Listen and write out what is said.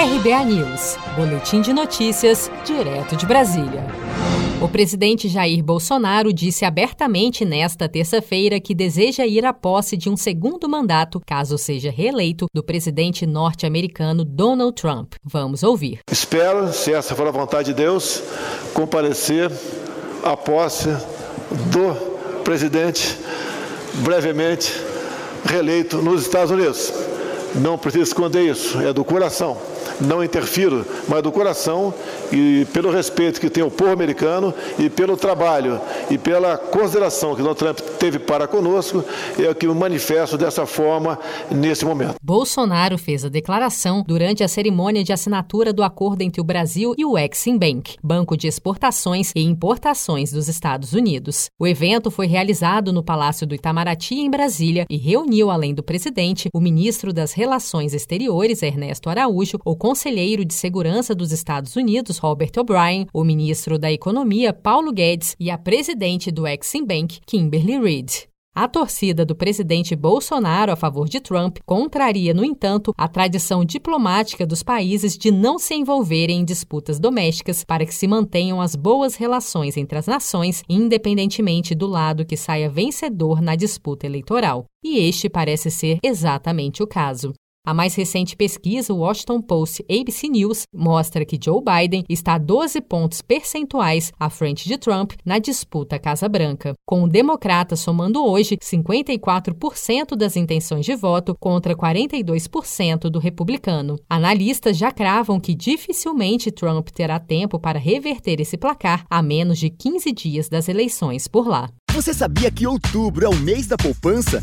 RBA News, Boletim de Notícias, direto de Brasília. O presidente Jair Bolsonaro disse abertamente nesta terça-feira que deseja ir à posse de um segundo mandato, caso seja reeleito, do presidente norte-americano Donald Trump. Vamos ouvir. Espero, se essa for a vontade de Deus, comparecer à posse do presidente brevemente reeleito nos Estados Unidos. Não precisa esconder isso, é do coração não interfiro, mas do coração e pelo respeito que tem o povo americano e pelo trabalho e pela consideração que Donald Trump teve para conosco, é o que me manifesto dessa forma nesse momento. Bolsonaro fez a declaração durante a cerimônia de assinatura do acordo entre o Brasil e o Exim Bank, banco de exportações e importações dos Estados Unidos. O evento foi realizado no Palácio do Itamaraty, em Brasília, e reuniu, além do presidente, o ministro das Relações Exteriores, Ernesto Araújo, o conselheiro de segurança dos Estados Unidos, Robert O'Brien, o ministro da Economia, Paulo Guedes, e a presidente do Exim Bank, Kimberly Reid. A torcida do presidente Bolsonaro a favor de Trump contraria, no entanto, a tradição diplomática dos países de não se envolverem em disputas domésticas para que se mantenham as boas relações entre as nações, independentemente do lado que saia vencedor na disputa eleitoral. E este parece ser exatamente o caso. A mais recente pesquisa, Washington Post ABC News, mostra que Joe Biden está 12 pontos percentuais à frente de Trump na disputa à Casa Branca, com o democrata somando hoje 54% das intenções de voto contra 42% do republicano. Analistas já cravam que dificilmente Trump terá tempo para reverter esse placar a menos de 15 dias das eleições por lá. Você sabia que outubro é o mês da poupança?